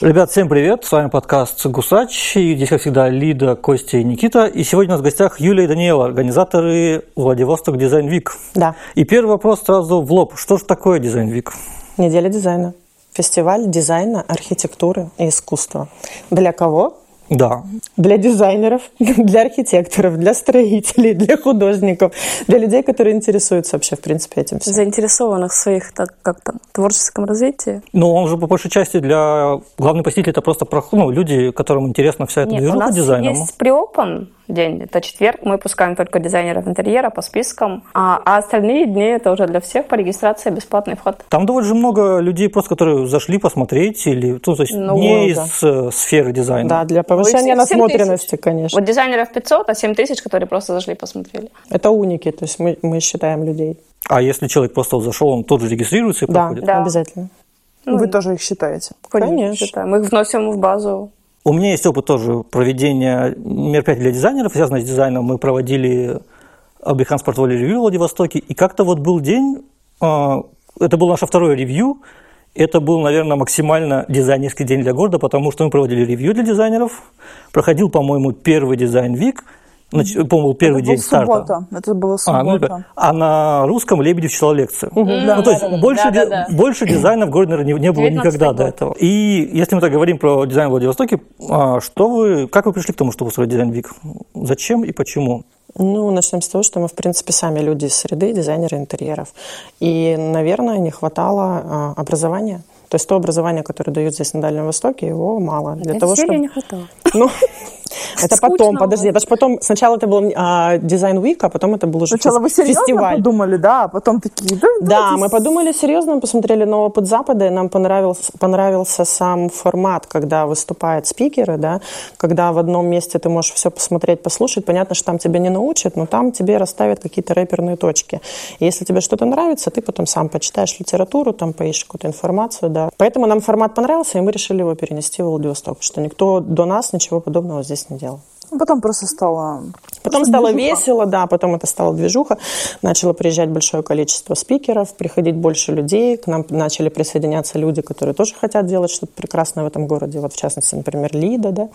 Ребят, всем привет! С вами подкаст «Гусач». И здесь, как всегда, Лида, Костя и Никита. И сегодня у нас в гостях Юлия и Даниэла, организаторы Vladivostok Design Week. Да. И первый вопрос сразу в лоб. Что же такое Design Week? Неделя дизайна. Фестиваль дизайна, архитектуры и искусства. Для кого? Да. Для дизайнеров, для архитекторов, для строителей, для художников, для людей, которые интересуются вообще, в принципе, этим всем. Заинтересованных в своих так, как там, творческом развитии. Ну, он же по большей части для... Главный посетитель – это просто ну, люди, которым интересна вся эта Нет, у движуха нас дизайном. есть преопен день, это четверг, мы пускаем только дизайнеров интерьера по спискам, а, а остальные дни это уже для всех по регистрации бесплатный вход. Там довольно же много людей, просто которые зашли посмотреть, или ну, то есть Ну, не да. из э, сферы дизайна. Да, для повышения Ой, семь насмотренности, конечно. Вот дизайнеров 500, а 7 тысяч, которые просто зашли посмотрели. Это уники, то есть мы, мы считаем людей. А если человек просто вот зашел, он тоже регистрируется и Да, проходит? Да. обязательно. Ну, Вы тоже их считаете? Конечно. считаем. Мы их вносим в базу. У меня есть опыт тоже проведения мероприятий для дизайнеров, связанных с дизайном. Мы проводили Behance Portfolio Review в Владивостоке, и как-то вот был день, а, это было наше второе ревью, это был, наверное, максимально дизайнерский день для города, потому что мы проводили ревью для дизайнеров, проходил, по-моему, первый Design Week, нач- по-моему, первый Это день был старта. суббота. Это была А, ну, суббота. а на русском Лебедев читал лекцию. Ну, то есть да-да-да. больше, ди- Да-да-да. больше дизайна в городе, не, не было 19-й никогда до год. этого. И если мы так говорим про дизайн в Владивостоке, а, что вы, как вы пришли к тому, чтобы устроить дизайн Вик? Зачем и почему? Ну, начнем с того, что мы, в принципе, сами люди из среды, дизайнеры интерьеров. И, наверное, не хватало а, образования. То есть то образование, которое дают здесь на Дальнем Востоке, его мало. Для того, Веселья чтобы... не хватало. Ну, это Скучно потом, подожди, это ж потом, сначала это был а, дизайн Week, а потом это был уже Сначала фес- вы серьезно фестиваль. подумали, да, а потом такие, да, Да, мы подумали серьезно, посмотрели на опыт Запада, и нам понравился, понравился сам формат, когда выступают спикеры, да, когда в одном месте ты можешь все посмотреть, послушать. Понятно, что там тебя не научат, но там тебе расставят какие-то рэперные точки. И если тебе что-то нравится, ты потом сам почитаешь литературу, там поищешь какую-то информацию, да. Поэтому нам формат понравился, и мы решили его перенести в Владивосток, потому что никто до нас ничего подобного здесь не делал. Ну, Потом просто стало... Потом просто стало движуха. весело, да, потом это стало движуха. Начало приезжать большое количество спикеров, приходить больше людей. К нам начали присоединяться люди, которые тоже хотят делать что-то прекрасное в этом городе. Вот, в частности, например, Лида, да.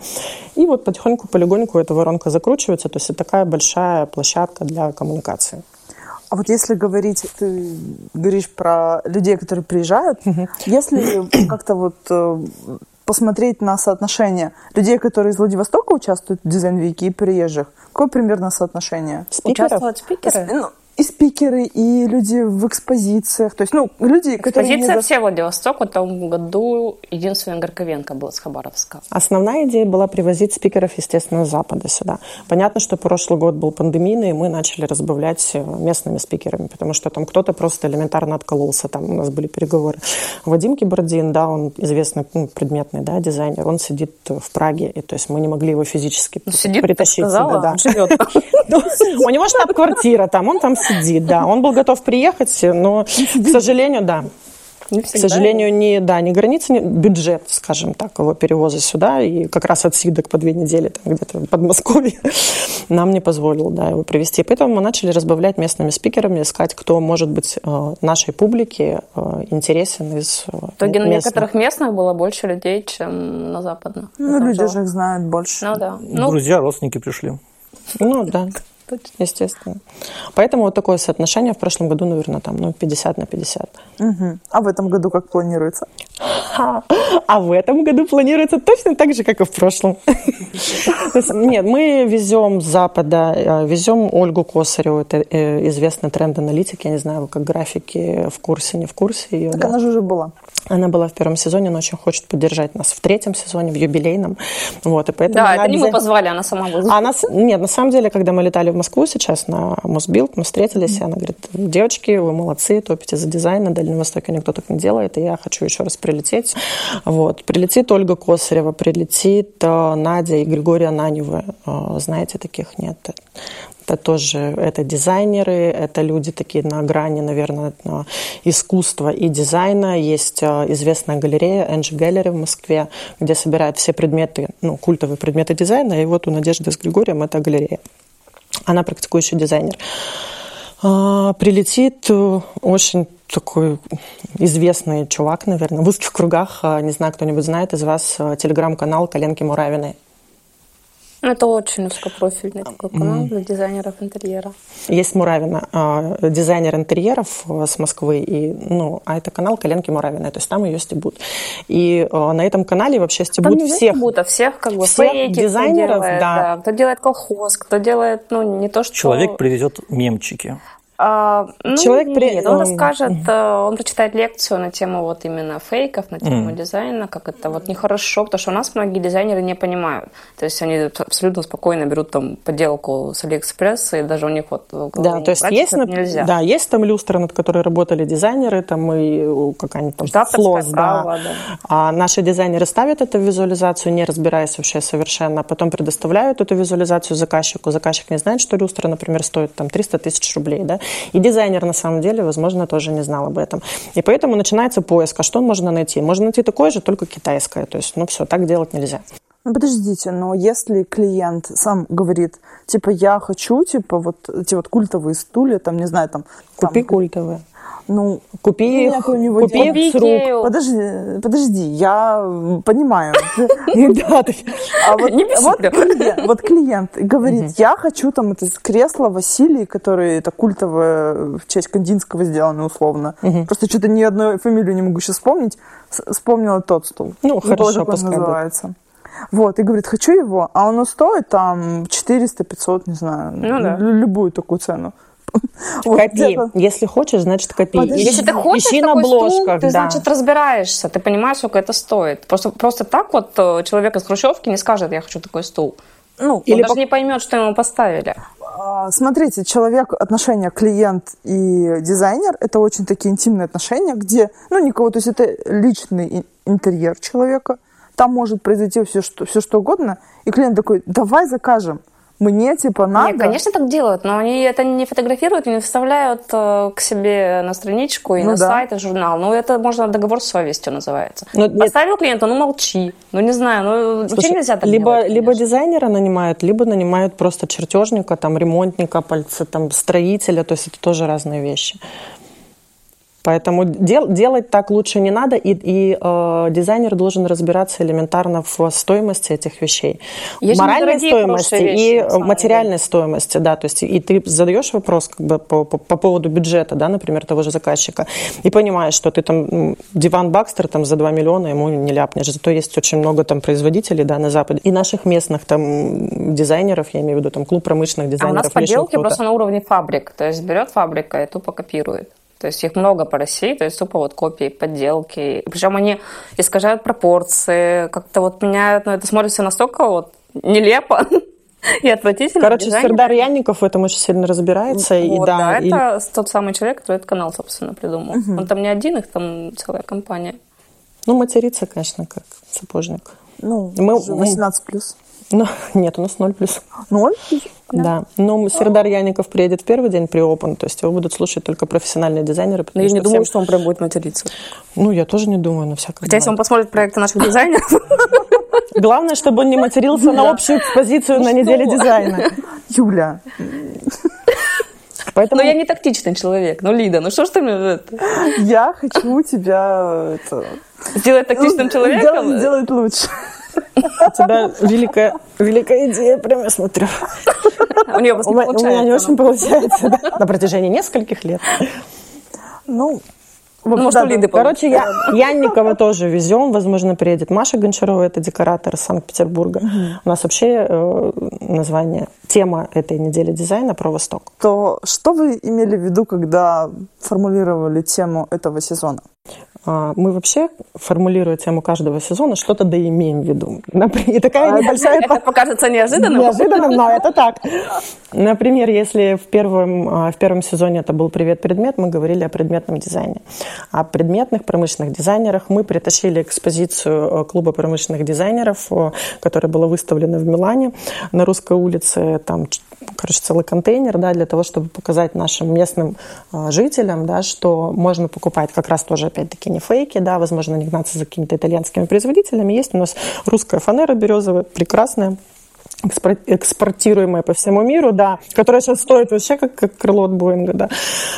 И вот потихоньку, полигоньку эта воронка закручивается. То есть это такая большая площадка для коммуникации. А вот если говорить, ты говоришь про людей, которые приезжают, если как-то вот э, посмотреть на соотношение людей, которые из Владивостока участвуют в дизайн-вике и приезжих, какое примерно соотношение? Спикеров? Участвовать спикеры? Ну, и спикеры, и люди в экспозициях, то есть, ну, люди, которые... не Позиция за- все Владивосток. В этом году единственный Горковенко был с Хабаровска. Основная идея была привозить спикеров, естественно, с Запада сюда. Понятно, что прошлый год был пандемийный, и мы начали разбавлять э, местными спикерами, потому что там кто-то просто элементарно откололся, там у нас были переговоры. Вадим Кибардин, да, он известный ну, предметный да, дизайнер, он сидит в Праге, и то есть мы не могли его физически Ну, Сидит, притащить сказала, сюда. да. живет. Ну, У него штаб-квартира там, он там сидит, да. Он был готов приехать, но, к сожалению, да. Не К сожалению, не, да, не граница, не, бюджет, скажем так, его перевоза сюда, и как раз отсидок по две недели там где-то в Подмосковье нам не позволил, да, его привезти. Поэтому мы начали разбавлять местными спикерами, искать, кто может быть э, нашей публике э, интересен из э, В итоге на некоторых местных было больше людей, чем на западных. Ну, люди же их знают больше. Ну да. Ну, Друзья, родственники пришли. Ну, да, естественно. Поэтому вот такое соотношение в прошлом году, наверное, там, ну, 50 на 50. Мгм. А в этом году как планируется? А в этом году планируется точно так же, как и в прошлом. Нет, мы везем с Запада, э, везем Ольгу Косареву, это э, известный тренд-аналитик, я не знаю, вы как графики в курсе, не в курсе ее. Так да. она же уже была. Она была в первом сезоне, она очень хочет поддержать нас в третьем сезоне, в юбилейном. Вот, и поэтому да, она это не мы позвали, она сама вызвала. а нас, нет, на самом деле, когда мы летали в Москву сейчас на Мосбилд, мы встретились, и она говорит, девочки, вы молодцы, топите за дизайн, на Дальнем Востоке никто так не делает, и я хочу еще раз прилететь. Вот. Прилетит Ольга Косарева, прилетит э, Надя и Григорий Ананевы. Э, знаете, таких нет. Это тоже это дизайнеры, это люди такие на грани, наверное, на искусства и дизайна. Есть э, известная галерея Энджи Gallery в Москве, где собирают все предметы, ну, культовые предметы дизайна. И вот у Надежды с Григорием это галерея. Она практикующий дизайнер. А, Прилетит э, очень такой известный чувак, наверное, в узких кругах. Не знаю, кто-нибудь знает из вас телеграм-канал «Коленки Муравиной». Это очень узкопрофильный такой канал для дизайнеров интерьера. Есть Муравина, э, дизайнер интерьеров с Москвы, и, ну, а это канал Коленки Муравиной, то есть там ее стебут. И э, на этом канале вообще стебут там всех. Стебут, а всех как бы всех фейки, дизайнеров, кто делает, да. да. Кто делает колхоз, кто делает, ну, не то, что... Человек привезет мемчики. А, ну, Человек при... нет, он расскажет, mm. он прочитает лекцию на тему вот именно фейков, на тему mm. дизайна, как это вот нехорошо, потому что у нас многие дизайнеры не понимают. То есть они абсолютно спокойно берут там подделку с Алиэкспресса, и даже у них вот Да, то есть есть, нельзя. да, есть там люстры, над которой работали дизайнеры, там и какая-нибудь там флос, да. Право, да. А наши дизайнеры ставят эту визуализацию, не разбираясь вообще совершенно, а потом предоставляют эту визуализацию заказчику. Заказчик не знает, что люстра, например, стоит там 300 тысяч рублей, да, и дизайнер, на самом деле, возможно, тоже не знал об этом. И поэтому начинается поиск. А что можно найти? Можно найти такое же, только китайское. То есть, ну все, так делать нельзя. Ну, подождите, но если клиент сам говорит, типа, я хочу, типа, вот эти вот культовые стулья, там, не знаю, там... Купи там, культовые. Ну, купи их, купи их с рук. Подожди, подожди, я понимаю. А вот клиент говорит, я хочу там это кресло Василий, который это культовое в честь Кандинского сделано условно. Просто что-то ни одной фамилию не могу сейчас вспомнить. Вспомнила тот стул. Ну, хорошо, пускай называется. Вот, и говорит, хочу его, а оно стоит там 400-500, не знаю, ну, да. любую такую цену. Вот копи. Если хочешь, значит копи. Подожди. Если ты хочешь Ищи на обложках, стул, ты, да. значит, разбираешься, ты понимаешь, сколько это стоит. Просто, просто так вот э, человек из Хрущевки не скажет, я хочу такой стул. Ну, Или он даже по... не поймет, что ему поставили. А, смотрите, человек, отношения клиент и дизайнер – это очень такие интимные отношения, где, ну, никого, то есть это личный интерьер человека, там может произойти все что, все, что угодно, и клиент такой, давай закажем – мне типа надо. Нет, конечно, так делают, но они это не фотографируют и не вставляют э, к себе на страничку и ну, на да. сайт, и журнал. Ну, это можно договор с совестью называется. Но, Поставил нет. клиенту, ну молчи. Ну, не знаю, ну Слушай, нельзя так либо, делать. Либо дизайнера нанимают, либо нанимают просто чертежника, там, ремонтника, пальца, там, строителя, то есть это тоже разные вещи. Поэтому дел, делать так лучше не надо, и, и э, дизайнер должен разбираться элементарно в стоимости этих вещей. Есть Моральной стоимости вещи, и материальной стоимости, да, то есть и ты задаешь вопрос как бы по, по, по поводу бюджета, да, например, того же заказчика, и понимаешь, что ты там диван Бакстер там за 2 миллиона ему не ляпнешь, зато есть очень много там производителей, да, на Западе, и наших местных там дизайнеров, я имею в виду там клуб промышленных дизайнеров. А у нас поделки просто на уровне фабрик, то есть берет фабрика и тупо копирует. То есть их много по России, то есть тупо вот копии, подделки. Причем они искажают пропорции, как-то вот меняют, но ну, это смотрится настолько вот нелепо и отвратительно. Короче, Сердар Янников в этом очень сильно разбирается. Вот, и, да, да и... это тот самый человек, который этот канал, собственно, придумал. Угу. Он там не один, их там целая компания. Ну, материться, конечно, как сапожник. Ну, мы, 18 плюс. Ну, нет, у нас 0 плюс. 0 плюс? Да. да. Но Сердар Яников приедет в первый день при Open, то есть его будут слушать только профессиональные дизайнеры. Но я не думаю, всем... что он прям будет материться. Ну, я тоже не думаю, на всякое. Хотя, если он посмотрит проекты наших дизайнеров... Главное, чтобы он не матерился на общую экспозицию на неделе дизайна. Юля. Поэтому... Но я не тактичный человек. Ну, Лида, ну что ж ты мне это? Я хочу тебя это... сделать тактичным человеком? Сделать лучше. У тебя великая, великая идея, прям я смотрю. У нее у, у меня не очень получается, да, на протяжении нескольких лет. Ну, ну, может, да, Лиды Короче, я, Янникова тоже везем. Возможно, приедет Маша Гончарова, это декоратор из Санкт-Петербурга. У нас вообще э, название, тема этой недели дизайна про Восток. То что вы имели в виду, когда формулировали тему этого сезона? А, мы вообще, формулируя тему каждого сезона, что-то имеем в виду. И такая а, небольшая... Это покажется неожиданным? Неожиданным, но это так. Например, если в первом, а, в первом сезоне это был «Привет, предмет», мы говорили о предметном дизайне. О предметных промышленных дизайнерах мы притащили экспозицию клуба промышленных дизайнеров, которая была выставлена в Милане на Русской улице. Там, короче, целый контейнер, да, для того, чтобы показать нашим местным жителям, да, что можно покупать как раз тоже, опять-таки, не фейки, да, возможно, не гнаться за какими-то итальянскими производителями. Есть у нас русская фанера березовая, прекрасная, экспортируемая по всему миру, да, которая сейчас стоит вообще как, как крыло от Боинга, да.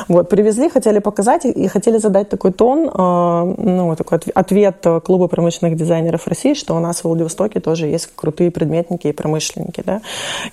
Вот, привезли, хотели показать и хотели задать такой тон, э, ну, такой ответ Клуба промышленных дизайнеров России, что у нас в Владивостоке тоже есть крутые предметники и промышленники, да.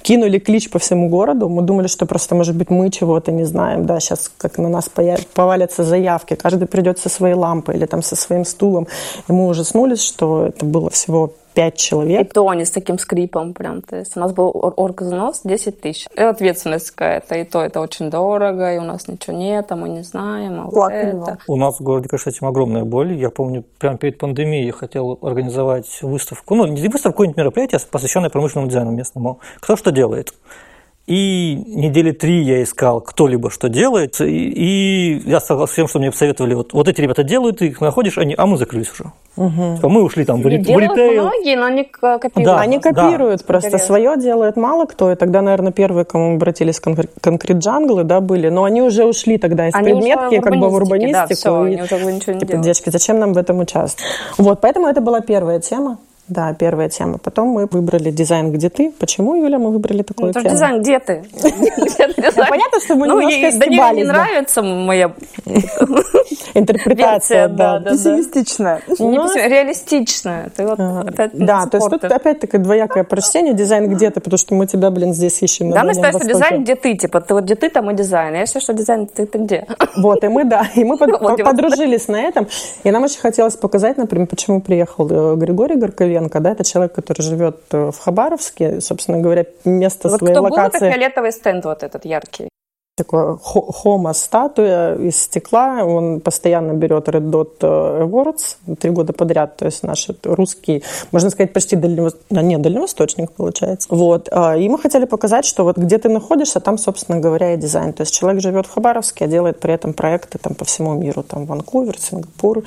Кинули клич по всему городу, мы думали, что просто, может быть, мы чего-то не знаем, да, сейчас как на нас повалятся заявки, каждый придет со своей лампой или там со своим стулом, и мы ужаснулись, что это было всего пять человек. И то они с таким скрипом прям. То есть у нас был оргвзнос 10 тысяч. И ответственность какая-то. И то это очень дорого, и у нас ничего нет, а мы не знаем. А вот это. У нас в городе, конечно, этим огромная боль. Я помню, прямо перед пандемией я хотел организовать выставку, ну, не выставку, какое-нибудь мероприятие, посвященное промышленному дизайну местному. Кто что делает. И недели три я искал кто-либо, что делает, и, и я стал с тем, что мне посоветовали, вот, вот эти ребята делают, ты их находишь, они, а мы закрылись уже. Угу. Мы ушли там в, ри, в ритейл. многие, но они копируют. Да, они копируют, да. просто Интересно. свое делает мало кто, и тогда, наверное, первые, кому обратились конкрет джанглы, да, были, но они уже ушли тогда из они предметки, как бы в урбанистику. Да, все, и, они уже ничего не типа, делают. девочки, зачем нам в этом участвовать? Вот, поэтому это была первая тема. Да, первая тема. Потом мы выбрали дизайн «Где ты?». Почему, Юля, мы выбрали такую ну, тему? дизайн «Где ты?». Понятно, что мы ну, немножко Даниле не нравится моя интерпретация, да. Пессимистичная. Ну, реалистичная. Да, то есть тут опять-таки двоякое прочтение. Дизайн «Где ты?», потому что мы тебя, блин, здесь ищем Да, мы ставим дизайн «Где ты?», типа, ты вот где ты, там и дизайн. Я считаю, что дизайн «Ты где?». Вот, и мы, да, и мы подружились на этом. И нам очень хотелось показать, например, почему приехал э, Григорий Горковец, Кириенко, да, это человек, который живет э, в Хабаровске, собственно говоря, место вот своей кто локации. Был, это фиолетовый стенд вот этот яркий такое хома статуя из стекла. Он постоянно берет Red Dot э, Awards три года подряд. То есть наш русский, можно сказать, почти дальневосточник, а, нет, дальневосточник получается. Вот. А, и мы хотели показать, что вот где ты находишься, там, собственно говоря, и дизайн. То есть человек живет в Хабаровске, а делает при этом проекты там по всему миру. Там Ванкувер, Сингапур,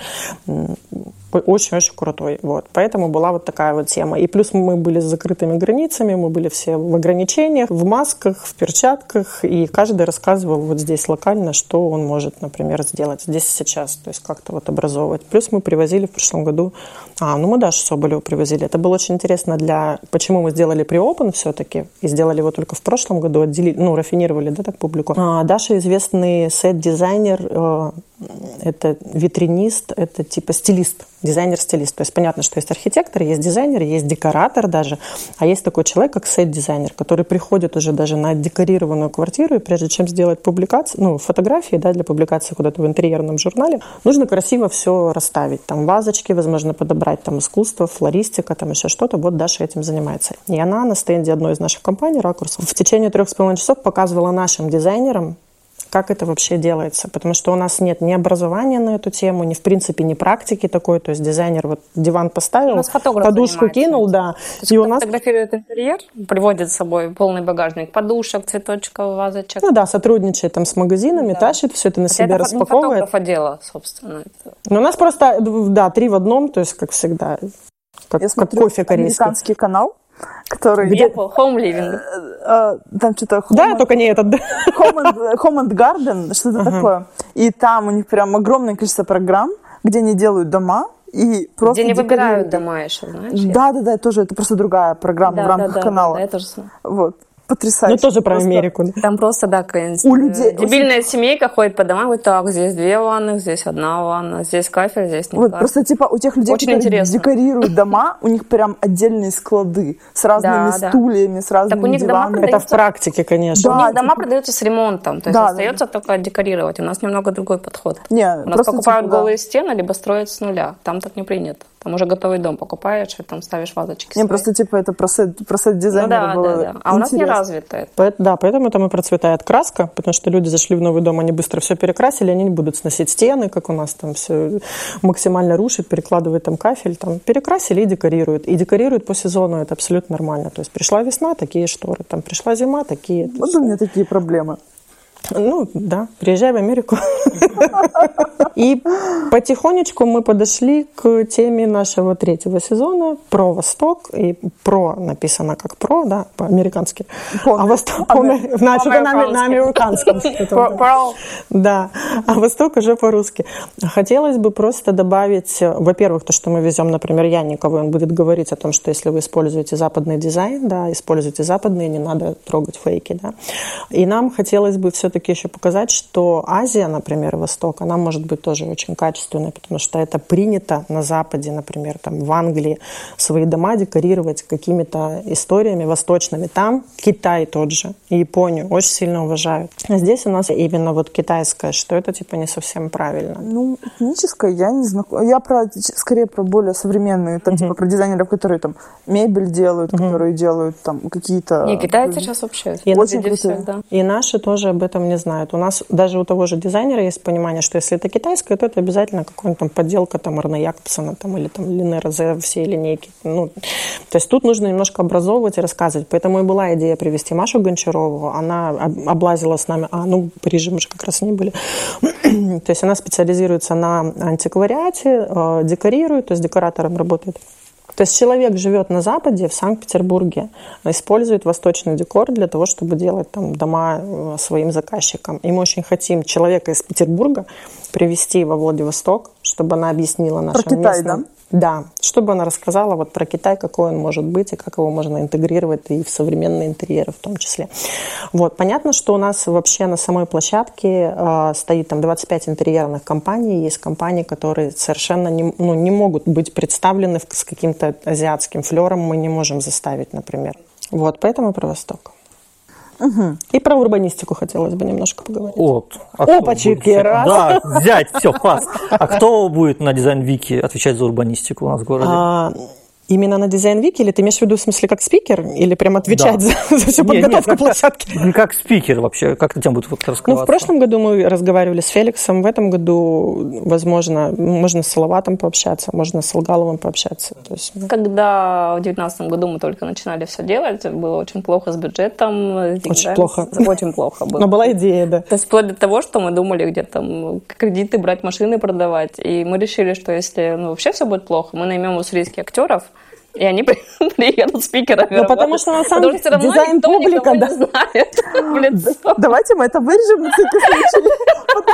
очень-очень крутой. Вот. Поэтому была вот такая вот тема. И плюс мы были с закрытыми границами, мы были все в ограничениях, в масках, в перчатках, и каждый рассказывал вот здесь локально, что он может, например, сделать здесь и сейчас, то есть как-то вот образовывать. Плюс мы привозили в прошлом году, а, ну мы Дашу Соболеву привозили. Это было очень интересно для, почему мы сделали pre-open все-таки, и сделали его только в прошлом году, отделили, ну, рафинировали, да, так публику. А, Даша известный сет-дизайнер, э, это витринист, это типа стилист, дизайнер-стилист. То есть понятно, что есть архитектор, есть дизайнер, есть декоратор даже, а есть такой человек, как сет-дизайнер, который приходит уже даже на декорированную квартиру, и прежде чем сделать публикацию, ну, фотографии, да, для публикации куда-то в интерьерном журнале, нужно красиво все расставить. Там вазочки, возможно, подобрать, там искусство, флористика, там еще что-то. Вот Даша этим занимается. И она на стенде одной из наших компаний, Ракурс, в течение трех с половиной часов показывала нашим дизайнерам, как это вообще делается, потому что у нас нет ни образования на эту тему, ни в принципе ни практики такой, то есть дизайнер вот диван поставил, подушку кинул, да, и у нас фотографирует интерьер, приводит с собой полный багажник подушек, цветочков, вазочек. Ну да, сотрудничает там с магазинами, да. тащит все это на себе это распаковывает. Это дело, собственно. Ну у нас просто да три в одном, то есть как всегда, как, Я как кофе корейский. Американский канал который... Где? Home Living. Э, э, там что-то... Да, только не этот. Home and, Home and Garden, что-то ага. такое. И там у них прям огромное количество программ, где они делают дома, и просто Где не выбирают дома еще, знаешь? Да, да, да, тоже это просто другая программа да, в рамках да, да, канала. Да, да, я тоже Вот потрясающе. Ну, тоже про просто. Америку. Там просто, да, у людей дебильная очень... семейка ходит по домам, говорит, так, здесь две ванны, здесь одна ванна, здесь кафель, здесь не Вот, кафель. просто, типа, у тех людей, очень которые интересно. декорируют дома, у них прям отдельные склады с разными стульями, с разными диванами. Это в практике, конечно. У них дома типа продаются с ремонтом, то есть остается только декорировать. У нас немного другой подход. Не, у нас покупают типа, голые стены, либо строят с нуля. Там так не принято. Там уже готовый дом покупаешь, и там ставишь вазочки. Не, свои. просто типа это про сет, про сет дизайнера ну, да, было да, да. А у нас не развито это. По, да, поэтому там и процветает краска, потому что люди зашли в новый дом, они быстро все перекрасили, они не будут сносить стены, как у нас там все максимально рушит, перекладывает там кафель, там перекрасили и декорируют. И декорируют по сезону, это абсолютно нормально. То есть пришла весна, такие шторы, там пришла зима, такие. Вот у меня такие проблемы. Ну, да, приезжай в Америку. И потихонечку мы подошли к теме нашего третьего сезона про Восток. И про написано как про, да, по-американски. А Восток мы- на, американском. Да, а Восток уже по-русски. Хотелось бы просто добавить, во-первых, то, что мы везем, например, Янникову, он будет говорить о том, что если вы используете западный дизайн, да, используйте западный, не надо трогать фейки, да. И нам хотелось бы все-таки еще показать, что Азия, например, Восток, она может быть тоже очень качественной, потому что это принято на Западе, например, там в Англии свои дома декорировать какими-то историями восточными. Там Китай тот же, и Японию очень сильно уважают. А здесь у нас именно вот китайское, что это типа не совсем правильно. Ну, этническое я не знакома. Я про, скорее про более современные, там, типа, про дизайнеров, которые там мебель делают, которые делают там какие-то... Не, китайцы сейчас вообще. И Очень крутые. всех, да. И наши тоже об этом не знают. У нас даже у того же дизайнера есть понимание, что если это китайское, то это обязательно какая-нибудь там подделка там Арне Якобсона там, или там Лине Розе всей линейки. Ну, то есть тут нужно немножко образовывать и рассказывать. Поэтому и была идея привести Машу Гончарову. Она об- облазила с нами, а, ну, в Париже мы же как раз не были. то есть она специализируется на антиквариате, э, декорирует, то есть декоратором работает. То есть человек живет на Западе, в Санкт-Петербурге, использует восточный декор для того, чтобы делать там дома э, своим заказчикам. И мы очень хотим человека из Петербурга привести во Владивосток, чтобы она объяснила нашим Китай, местным... Да, чтобы она рассказала вот про Китай, какой он может быть и как его можно интегрировать и в современные интерьеры в том числе. Вот. Понятно, что у нас вообще на самой площадке э, стоит там 25 интерьерных компаний. Есть компании, которые совершенно не, ну, не могут быть представлены с каким-то азиатским флером. Мы не можем заставить, например. Вот, поэтому про Восток. И про урбанистику хотелось бы немножко поговорить. Вот. А будет- раз. Да, взять, все, пас. А кто будет на дизайн Вики отвечать за урбанистику у нас в городе? А, именно на дизайн Вики, или ты имеешь в виду в смысле как спикер, или прям отвечать Да. за, за всю Не, не, подготовку как- площадки? Не как спикер вообще, как эта тема будет вот Ну, раскрываться? в прошлом году мы разговаривали с Феликсом, в этом году, возможно, можно с Салаватом пообщаться, можно с Алгаловым пообщаться. То есть, ну, Когда в девятнадцатом году мы только начинали все делать, было очень плохо с бюджетом. с деньгами. плохо. Очень плохо было. но была идея, да. То есть вплоть до того, что мы думали где там кредиты брать, машины продавать. И мы решили, что если ну, вообще все будет плохо, мы наймем уссурийских актеров, и они при- приедут спикерами Ну, потому что, на самом деле, дизайн публика, да. Давайте мы это вырежем на всякий случай.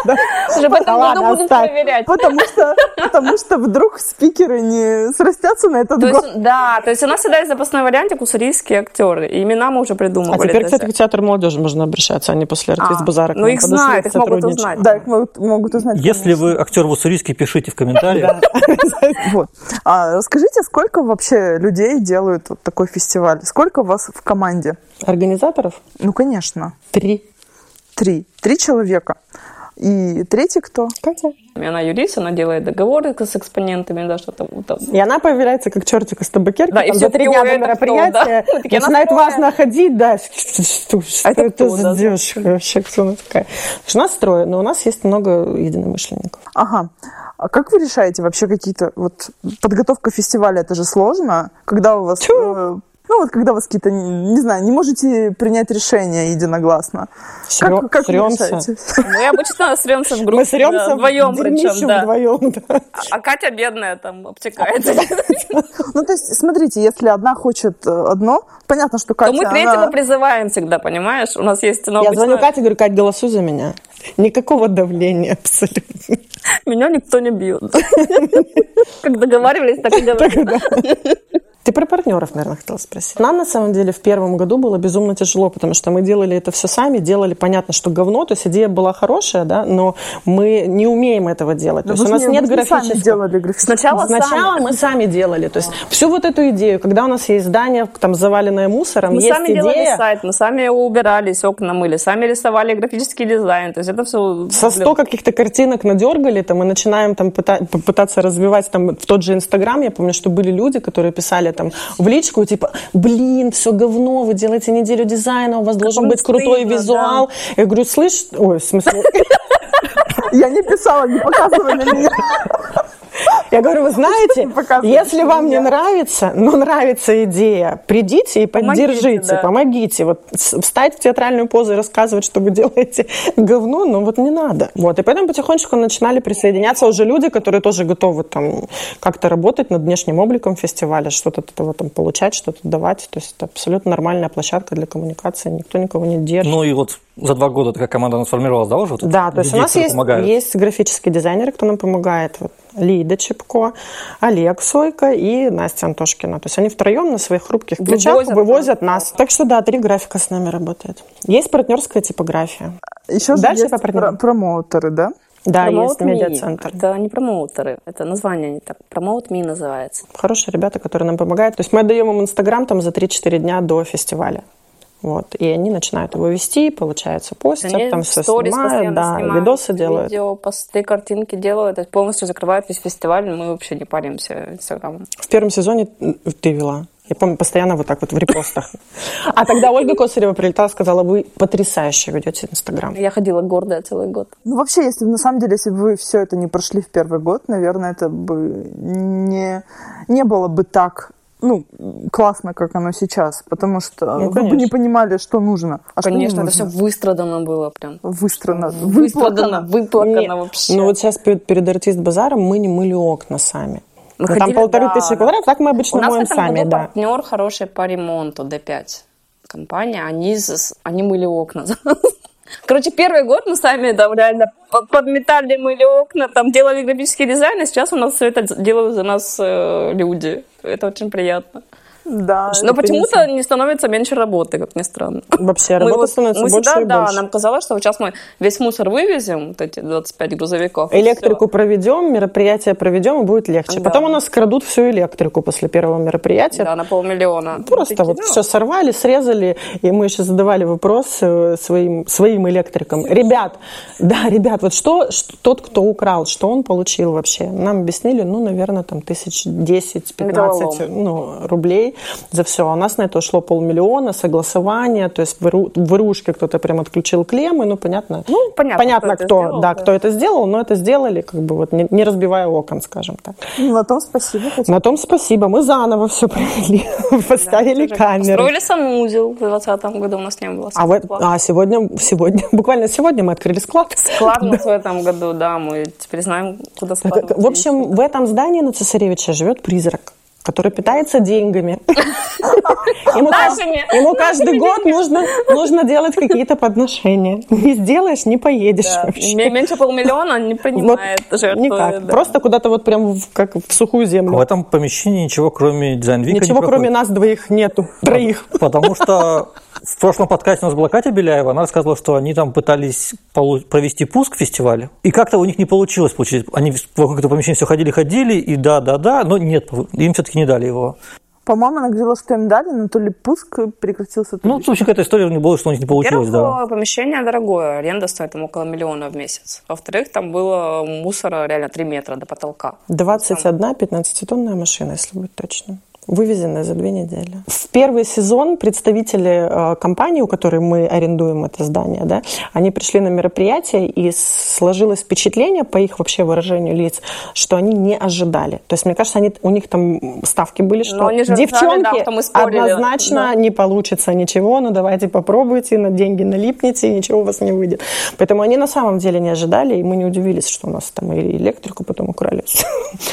Уже Да году ладно, будем оставь. проверять. Потому что, потому что вдруг спикеры не срастятся на этот То год. есть, да, то есть у нас всегда есть запасной вариантик уссурийские актеры. И имена мы уже А придумывали. теперь, даже. кстати, в театр молодежи можно обращаться, а не после артист А, базара. к ну, их знают, их могут узнать. Да, их могут, могут узнать. Если вы актер в Уссурийске, пишите в комментариях. Вот. А расскажите, сколько вообще людей делают вот такой фестиваль? Сколько у вас в команде? Организаторов Ну, конечно, три. три. Три человека. И третий кто? Катя. И Она юрист, она делает договоры с экспонентами, да, что-то там. И она появляется как чертик из табакерки, Да, и там все за три дня «Ой, до это кто?» мероприятия, Да. Начинает «Она вас строгая». находить, да, что, что это это кто, за девушка вообще, кто она такая. Потому что нас трое, но у нас есть много единомышленников. Ага. А как вы решаете вообще какие-то... Вот подготовка фестиваля, это же сложно, когда у вас... ну, вот когда вас какие-то, не знаю, не можете принять решение единогласно. Срё- как как вы срёмся. решаете? Мы обычно сремся в группе. Мы сремся да, вдвоем причем, да. вдвоем, да. А а Катя бедная там обтекается. Ну, то есть, смотрите, если одна хочет э, одно, понятно, что Катя, То мы третьего призываем всегда, понимаешь? У нас есть... ну, Я звоню Кате, говорю, Кать, голосуй за меня. Никакого давления абсолютно. Меня никто не бьет. Как договаривались, так и говорим. Ты про партнеров, наверное, хотела спросить. Нам, на самом деле, в первом году было безумно тяжело, потому что мы делали это все сами, делали, понятно, что говно, то есть идея была хорошая, да, но мы не умеем этого делать. То есть у нас нет графического... делали Сначала Сначала мы сами делали. То есть всю вот эту идею, когда у нас есть здание, там заваленное мусором, Мы есть сами делали сайт, мы сами убирались, окна мыли, сами рисовали графический дизайн. То есть это все... со 100 каких-то картинок надергали, там, и начинаем там пыта- попытаться развивать там в тот же Инстаграм. Я помню, что были люди, которые писали там в личку, типа, блин, все говно, вы делаете неделю дизайна, у вас должен быть крутой стыдно, визуал. Я говорю, слышь, ой, в смысле, Я не писала, не показывай на меня. Я говорю, вы знаете, если вам не нравится, но нравится идея, придите и поддержите, помогите. Вот встать в театральную позу и рассказывать, что вы делаете говно, ну вот не надо. Вот. И поэтому потихонечку начинали присоединяться уже люди, которые тоже готовы там как-то работать над внешним обликом фестиваля, что-то от этого там получать, что-то давать. То есть это абсолютно нормальная площадка для коммуникации, никто никого не держит. Ну и вот за два года такая команда у нас сформировалась, да, уже? Вот да, то есть у нас есть, есть графические дизайнеры, кто нам помогает. Вот Лида Чепко, Олег Сойко и Настя Антошкина. То есть они втроем на своих хрупких плечах вывозят, вывозят нас. Так что да, три графика с нами работает. Есть партнерская типография. Еще Дальше есть по партнер... промоутеры, да? Да, Promote есть медиацентр. Это не промоутеры, это название не так. Promote Me называется. Хорошие ребята, которые нам помогают. То есть мы отдаем им Инстаграм там за 3-4 дня до фестиваля. Вот. И они начинают его вести, получается, постят, они там все снимают, да, снимают, видосы делают. Видео, посты, картинки делают, это полностью закрывают весь фестиваль, мы вообще не паримся Инстаграмом. В первом сезоне ты вела. Я помню, постоянно вот так вот в репостах. А тогда Ольга Косарева прилетала, сказала, вы потрясающе ведете Инстаграм. Я ходила гордая целый год. Ну, вообще, если на самом деле, если бы вы все это не прошли в первый год, наверное, это бы не, не было бы так ну, классно, как оно сейчас, потому что ну, вы бы не понимали, что нужно. А конечно, что это все выстрадано было прям. Выстрадано. Выстрадано, выплакано вообще. Ну вот сейчас перед, перед артист-базаром мы не мыли окна сами. Мы ну, ходили, там полторы да, тысячи квадратов, так мы обычно У моем нас сами, году да. партнер хороший по ремонту, D5 компания, они, они мыли окна. Короче, первый год мы сами там реально подметали, мыли окна, там делали графический дизайн, и сейчас у нас все это делают за нас э, люди. Это очень приятно. Да. Но почему-то не становится меньше работы, как ни странно. Вообще, работа мы, становится мы больше всегда, и да, больше. нам казалось, что сейчас мы весь мусор вывезем, вот эти 25 грузовиков. Электрику проведем, мероприятие проведем, и будет легче. Да. Потом у нас крадут всю электрику после первого мероприятия. Да, на полмиллиона. Просто Такие, вот ну... все сорвали, срезали, и мы еще задавали вопрос э, своим, своим электрикам. Ребят, да, ребят, вот что, что тот, кто украл, что он получил вообще? Нам объяснили, ну, наверное, там тысяч 10-15 ну, рублей за все. А у нас на это ушло полмиллиона, согласование, то есть в Ирушке кто-то прям отключил клеммы, ну, понятно. Ну, понятно, понятно кто, кто сделал, да, да, кто это сделал, но это сделали, как бы вот не, не разбивая окон, скажем так. Ну, на том спасибо. Хотя. На том спасибо. Мы заново все провели, поставили да, камеры. Построили санузел в 2020 году, у нас не было. А, в, а сегодня, сегодня, буквально сегодня мы открыли склад. Склад у нас в этом году, да, мы теперь знаем, куда складывать. В общем, в этом здании на Цесаревича живет призрак который питается деньгами. Ему, ему каждый год нужно, нужно делать какие-то подношения. Не сделаешь, не поедешь да. вообще. Меньше полмиллиона не принимает вот, жертву. Никак. Да. Просто куда-то вот прям в, как в сухую землю. В этом помещении ничего, кроме Design Week а Ничего, не кроме нас двоих, нету. Троих. Потому что в прошлом подкасте у нас была Катя Беляева, она рассказывала, что они там пытались провести пуск фестиваля, и как-то у них не получилось получить. Они в это помещение все ходили-ходили, и да-да-да, но нет, им все-таки не дали его. По-моему, она говорила, что им дали, но то ли пуск прекратился. То ну, в общем, какая-то история не была, что у них не получилось. Да. помещение дорогое, аренда стоит там около миллиона в месяц. Во-вторых, там было мусора реально 3 метра до потолка. 21 15-тонная машина, если быть точным вывезенная за две недели. В первый сезон представители э, компании, у которой мы арендуем это здание, да, они пришли на мероприятие, и сложилось впечатление, по их вообще выражению лиц, что они не ожидали. То есть, мне кажется, они, у них там ставки были, что девчонки да, однозначно да. не получится ничего, ну давайте попробуйте, на деньги налипните, и ничего у вас не выйдет. Поэтому они на самом деле не ожидали, и мы не удивились, что у нас там и электрику потом украли.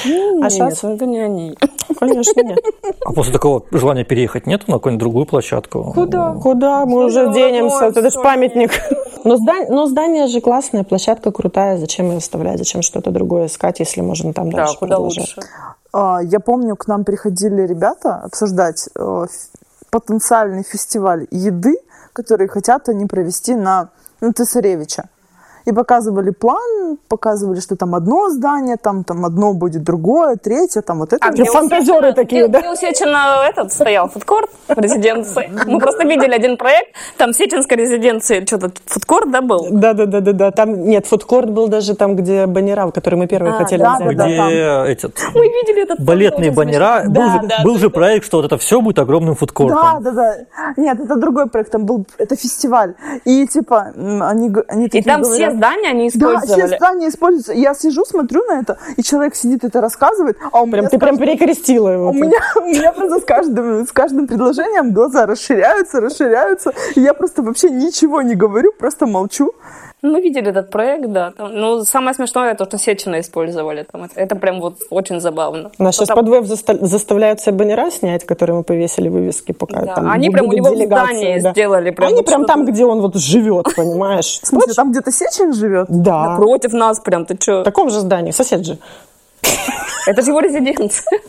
Ну, а сейчас... это не они. Конечно, нет. А после такого желания переехать нет на какую-нибудь другую площадку? Куда? Куда? Мы уже денемся. Это же памятник. Но здание, но здание же классная, площадка крутая. Зачем ее оставлять? Зачем что-то другое искать, если можно там дальше Да, куда продолжать? лучше. А, я помню, к нам приходили ребята обсуждать э, потенциальный фестиваль еды, который хотят они провести на, на Тесаревича и показывали план, показывали, что там одно здание, там, там одно будет другое, третье, там вот это. А где фантазеры такие, да? Где у Сечина этот стоял, фудкорт в резиденции. Мы просто видели один проект, там Сеченской резиденции что-то фудкорт, да, был? Да-да-да-да, там, нет, фудкорт был даже там, где баннера, который мы первые а, хотели да, взять. Да, где этот... Мы видели этот Балетные баннера. Был, же, проект, что вот это все будет огромным фудкортом. Да, да, да. Нет, это другой проект, там был, это фестиваль. И типа, они, они И там все все здания они Да, использовали. все здания используются. Я сижу, смотрю на это, и человек сидит это рассказывает, а у Прям, ты прям каждым- перекрестила его. у меня, у меня просто с каждым, с каждым предложением глаза расширяются, расширяются. И я просто вообще ничего не говорю, просто молчу. Мы видели этот проект, да. Там, ну, самое смешное, то, что Сечина использовали. Там, это, это прям вот очень забавно. Нас сейчас Потом- под веб заста- заставляют все баннера снять, которые мы повесили вывески, пока Да, там они прям у него в здании да. сделали прям Они вот прям там, где он вот живет, понимаешь? В смысле, там где-то Сечин живет? Да. Напротив нас прям, ты что? В таком же здании, сосед же. Это же его резиденция.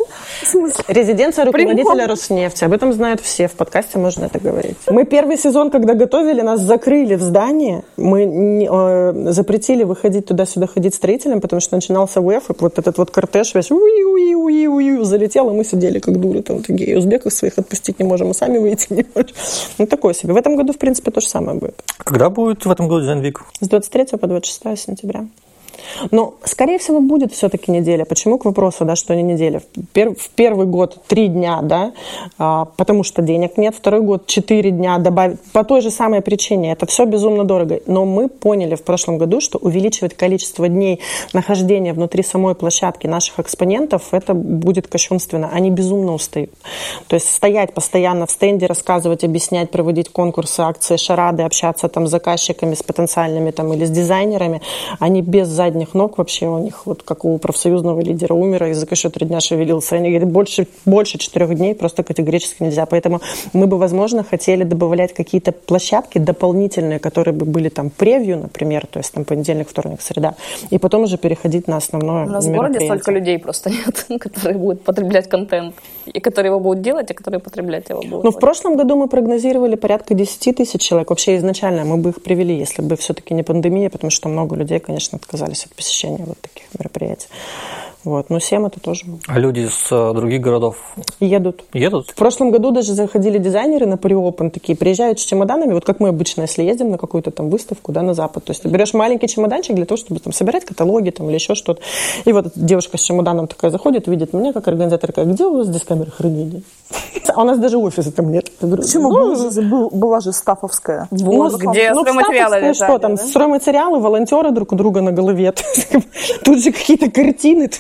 Резиденция руководителя Прямиком. Роснефти. Об этом знают все. В подкасте можно это говорить. Мы первый сезон, когда готовили, нас закрыли в здании. Мы не- э, запретили выходить туда-сюда, ходить строителям, потому что начинался УЭФ, и вот этот вот кортеж весь уи-уи-уи-уи залетел, и мы сидели как дуры там такие. Узбеков своих отпустить не можем, и сами выйти не можем. Ну, такое себе. В этом году, в принципе, то же самое будет. Когда будет в этом году Дизайн Вик? С 23 по 26 сентября. Но, скорее всего, будет все-таки неделя. Почему к вопросу, да, что не неделя? В, пер- в первый год три дня, да, а, потому что денег нет. Второй год четыре дня добавить. По той же самой причине. Это все безумно дорого. Но мы поняли в прошлом году, что увеличивать количество дней нахождения внутри самой площадки наших экспонентов, это будет кощунственно. Они безумно устают. То есть стоять постоянно в стенде, рассказывать, объяснять, проводить конкурсы, акции, шарады, общаться там с заказчиками, с потенциальными там или с дизайнерами, они без задних ног вообще у них, вот как у профсоюзного лидера умера, язык еще три дня шевелился. Они говорят, больше, больше четырех дней просто категорически нельзя. Поэтому мы бы, возможно, хотели добавлять какие-то площадки дополнительные, которые бы были там превью, например, то есть там понедельник, вторник, среда, и потом уже переходить на основное У нас в городе столько людей просто нет, которые будут потреблять контент. И которые его будут делать, и которые потреблять его будут. Ну, в прошлом году мы прогнозировали порядка 10 тысяч человек. Вообще изначально мы бы их привели, если бы все-таки не пандемия, потому что много людей, конечно, отказались от посещения вот таких мероприятий. Вот. Но 7 это тоже А люди с э, других городов едут. едут? В прошлом году даже заходили дизайнеры на pre такие, приезжают с чемоданами, вот как мы обычно, если ездим на какую-то там выставку, да, на запад. То есть ты берешь маленький чемоданчик для того, чтобы там собирать каталоги там или еще что-то. И вот девушка с чемоданом такая заходит, видит меня как организатор, такая, где у вас здесь камера хранения? А у нас даже офиса там нет. Говорю, Почему? «Ну, Была же- был- была же Стафовская. Вот, где ну, стройматериалы лежали, что там, да? стройматериалы, волонтеры друг у друга на голове. Тут же какие-то картины,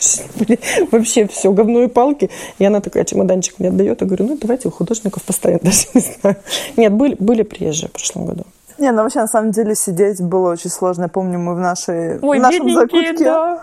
вообще все, говно и палки. И она такая, чемоданчик мне отдает. Я говорю, ну, давайте у художников постоянно, даже не знаю. Нет, были, были приезжие в прошлом году. Не, ну вообще, на самом деле, сидеть было очень сложно. Я помню, мы в, нашей, Ой, в нашем закутке, да.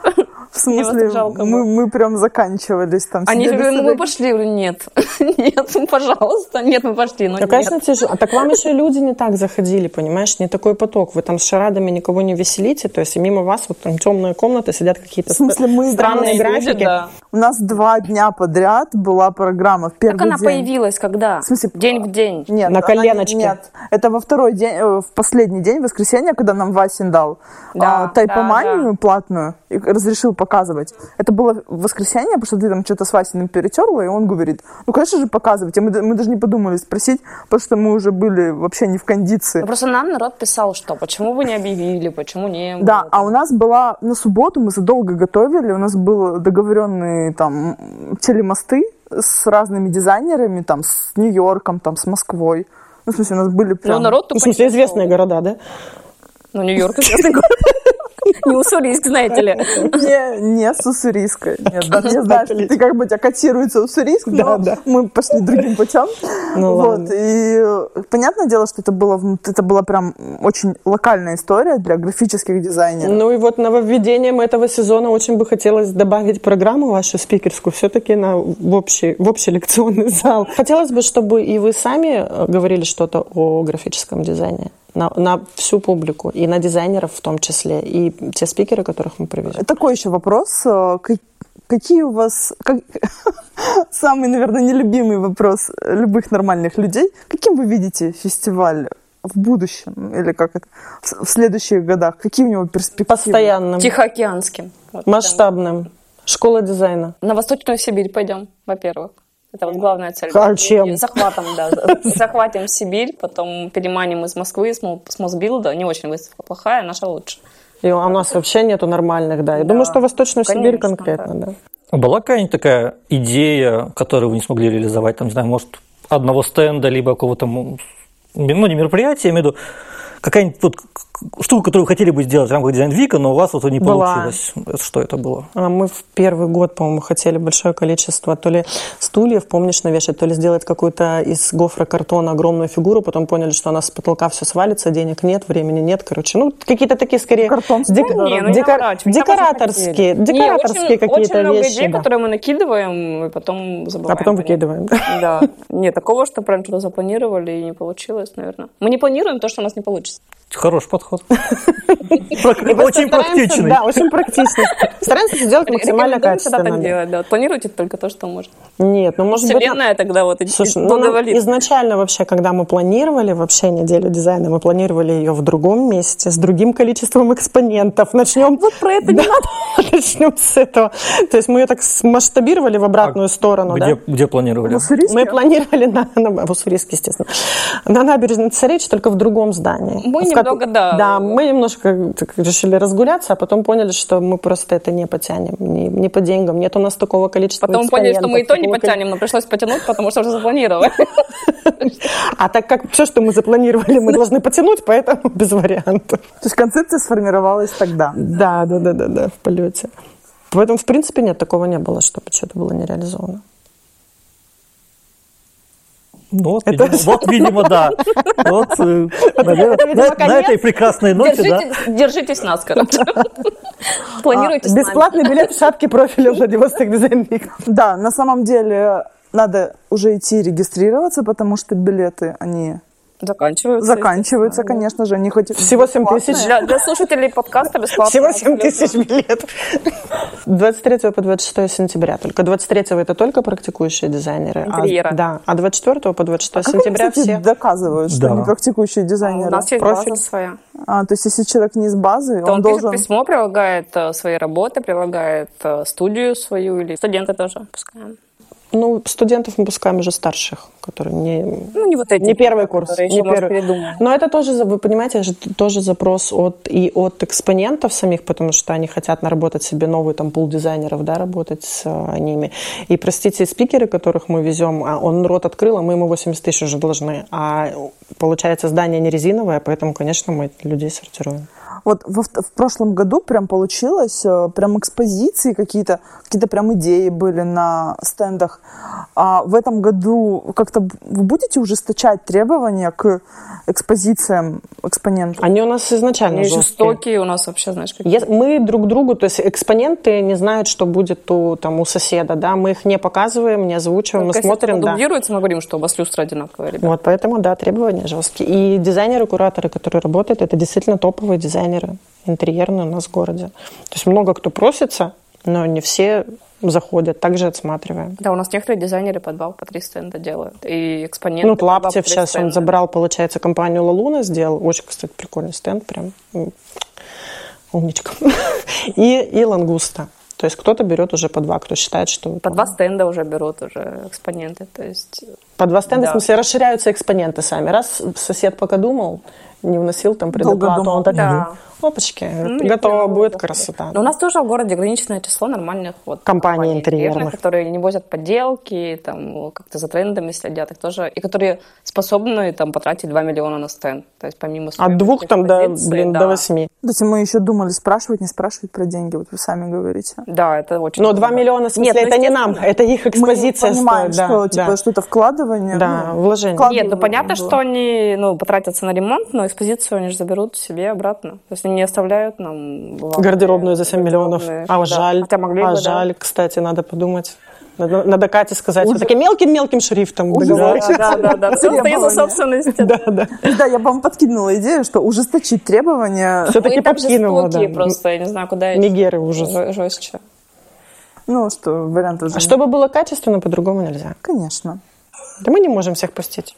В смысле, жалко мы, мы прям заканчивались там. Они говорят, ну мы пошли. Говорю, нет, нет, ну пожалуйста, нет, мы пошли, но Ну, нет. конечно, тяжело. А так вам еще люди не так заходили, понимаешь, не такой поток. Вы там с шарадами никого не веселите, то есть мимо вас вот там темная комната, сидят какие-то В смысле, мы странные графики. да. У нас два дня подряд была программа в первый Как она день. появилась, когда? В смысле, День в день. Нет, На она- коленочке. Нет, это во второй день, э, в последний день, воскресенье, когда нам Васин дал Да, а, тайпоманию да, платную и разрешил показывать. Это было в воскресенье, потому что ты там что-то с Васиным перетерла, и он говорит, ну, конечно же, показывайте. Мы, д- мы даже не подумали спросить, потому что мы уже были вообще не в кондиции. Ну, Просто нам народ писал, что почему вы не объявили, почему не. Да, а у нас была на субботу, мы задолго готовили, у нас был договоренные там телемосты с разными дизайнерами, там, с Нью-Йорком, там, с Москвой. Ну, в смысле, у нас были Ну, прям... народ В тупо смысле, известные города, да? Ну, Нью-Йорк известный город. Не Уссурийск, знаете ли. Не, не с Уссурийска. Нет, да, я знаю, что ты как бы тебя котируется Уссурийск, Да, но да. мы пошли другим путем. Ну, вот, ладно. и э, понятное дело, что это было, это была прям очень локальная история для графических дизайнеров. Ну и вот нововведением этого сезона очень бы хотелось добавить программу вашу спикерскую все-таки на, в, общий, в общий лекционный зал. Хотелось бы, чтобы и вы сами э, говорили что-то о графическом дизайне на, на всю публику, и на дизайнеров в том числе, и те спикеры, которых мы привезем. Такой еще вопрос. э, ка- Какие у вас... как- самый, наверное, нелюбимый вопрос любых нормальных людей. Каким вы видите фестиваль в будущем? Или как это? В в следующих годах? Какие у него перспективы? Постоянным, Тихоокеанским. Вот масштабным. Школа дизайна. На Восточную Сибирь пойдем, во-первых. Это вот главная цель. А чем? Захватом, да. Захватим Сибирь, потом переманим из Москвы, с Мо- с Мосбилда. Не очень выставка плохая, наша лучше. И у нас вообще нету нормальных, да. Я Да, думаю, что Восточную Сибирь конечно, конкретно, да. А Была какая-нибудь такая идея, которую вы не смогли реализовать, там, не знаю, может, одного стенда, либо какого-то, ну, не мероприятия, я имею в виду, какая-нибудь вот штука, которую вы хотели бы сделать в рамках дизайн Вика, но у вас вот не Была. получилось. Что это было? А Мы в первый год, по-моему, хотели большое количество то ли стульев, помнишь, навешать, то ли сделать какую-то из гофрокартона огромную фигуру, потом поняли, что у нас с потолка все свалится, денег нет, времени нет, короче. Ну, какие-то такие скорее Картон дек-. Не, ну декор- декораторские. Не, декораторские очень- какие-то Очень много вещи. идей, да. которые мы накидываем, и потом забываем. А потом выкидываем. Да. Нет, такого, что прям что-то запланировали и не получилось, наверное. Мы не планируем то, что у нас не получится. Хороший подход. Очень практичный. Да, очень практичный. Стараемся максимально качественно. так делать, да. Вот Планируйте только то, что может. Нет, ну может быть... Вселенная тогда вот ну, благоволит. изначально вообще, когда мы планировали вообще неделю дизайна, мы планировали ее в другом месте, с другим количеством экспонентов. Начнем... Вот про это не надо. Начнем с этого. То есть мы ее так масштабировали в обратную сторону. да. Где, планировали? Мы планировали на, в Уссурийске, естественно, на набережной Царевич, только в другом здании. Мы В немного, да. Да, мы немножко так, решили разгуляться, а потом поняли, что мы просто это не потянем, не, не по деньгам. Нет у нас такого количества Потом поняли, что мы и то не потянем, но пришлось потянуть, потому что уже запланировали. А так как все, что мы запланировали, мы должны потянуть, поэтому без вариантов. То есть концепция сформировалась тогда. Да, да, да, да, да, в полете. Поэтому, в принципе, нет, такого не было, чтобы что-то было не реализовано. Ну, вот, Это- видимо, вот, видимо, да. Вот, э, наверное, это, видимо, на, на этой прекрасной ноте, да. Держите- Держитесь нас. Планируйте с нами. Бесплатный билет в шапке профиля Владивосток Дизайн Вик. Да, на самом деле надо уже идти регистрироваться, потому что билеты, они Заканчиваются. заканчиваются, конечно же. Они хоть Всего 7 тысяч. Для, для слушателей подкаста бесплатно. Всего 7 абсолютно. тысяч билетов. 23 по 26 сентября. Только 23 это только практикующие дизайнеры. а- Интерьера. да, а 24 по 26 А как они, сентября кстати, все. доказывают, что Да. они практикующие У дизайнеры? нас есть Профиль. база своя. А, то есть если человек не из базы, То он, он, должен... пишет письмо, прилагает э, свои работы, прилагает э, студию свою или студенты тоже пускаем. Ну, студентов мы пускаем уже старших, которые не, Ну, не вот эти. не первый курс. Не первый. Но это тоже, вы понимаете, это же тоже запрос от, и от экспонентов самих, потому что они хотят наработать себе новый там пул дизайнеров, да, работать с а, ними. И, простите, спикеры, которых мы везем, а он рот открыл, а мы ему 80 тысяч уже должны. А получается, здание не резиновое, поэтому, конечно, мы людей сортируем. Вот во вт- в прошлом году прям получилось, э, прям экспозиции какие-то, какие-то прям идеи были на стендах. А в этом году как-то вы будете ужесточать требования к экспозициям экспонентов? Они у нас изначально Они жесткие. жестокие у нас вообще, знаешь, какие. Ес- Мы друг другу, то есть экспоненты не знают, что будет у, там, у соседа, да, мы их не показываем, не озвучиваем, мы если смотрим, да. дублируется, мы говорим, что у вас люстра одинаковая, ребята. Вот, поэтому, да, требования жесткие. И дизайнеры, кураторы, которые работают, это действительно топовые дизайнеры интерьерные у нас в городе. То есть много кто просится, но не все заходят, также отсматриваем. Да, у нас некоторые дизайнеры по два, по три стенда делают. И экспоненты Ну, Лаптев сейчас он стенда. забрал, получается, компанию Лалуна сделал. Очень, кстати, прикольный стенд, прям умничка. И, и Лангуста. То есть кто-то берет уже по два, кто считает, что... По два стенда уже берут уже экспоненты. То есть По два стенда, Да. в смысле, расширяются экспоненты сами. Раз сосед пока думал, не вносил там Долго предоплату, думал. он так, Да. Опачки, Ну, готово я будет красота. Но у нас тоже в городе ограниченное число нормальных вот Компаний интерьерных. которые не возят подделки, там как-то за трендами следят, их тоже, и которые способны там потратить 2 миллиона на стенд. То есть помимо От двух там до, блин, да. до восьми. То есть мы еще думали, спрашивать, не спрашивать про деньги, вот вы сами говорите. Да, это очень. Но 2 дорого. миллиона, в смысле, Нет, ну, это не нам, это их экспозиция мы понимаем, стоит. что да, типа да. что-то вкладывание. Да, ну, вложение. вкладывание Нет, ну понятно, было. что они ну, потратятся на ремонт, но экспозицию они же заберут себе обратно. То есть не оставляют нам Гардеробную за 7 миллионов. А Да. жаль, Хотя могли а бы, да. жаль, кстати, надо подумать. Надо, надо Кате сказать, вот таким мелким-мелким шрифтом Ужас. договорить. Да, да, да. Все остается Требования. собственность. Да, да. Да, я вам подкинула идею, что ужесточить требования. Все-таки подкинула, да. просто, я не знаю, куда идти. Мегеры ужас. Жё- жестче. Ну, что, вариантов же А чтобы было качественно, по-другому нельзя. Конечно. Да мы не можем всех пустить.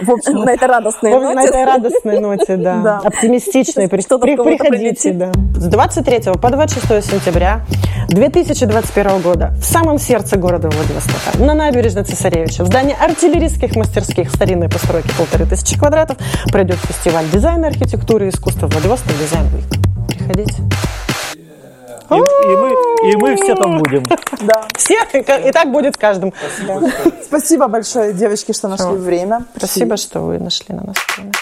В общем, На этой радостной Вот на этой радостной ноте, да. Оптимистичной. Приходите, да. С 23 по 26 сентября 2021 года в самом сердце города Владивостока, на набережной Цесаревича, в здании артиллерийских мастерских старинной постройки полторы тысячи квадратов пройдет фестиваль дизайна, архитектуры и искусства Владивосток Дизайн Week. Приходите. И, и мы, и мы все там будем. Да. Все, и так будет с каждым. Спасибо большое, девочки, что нашли время. Спасибо, что вы нашли на нас время.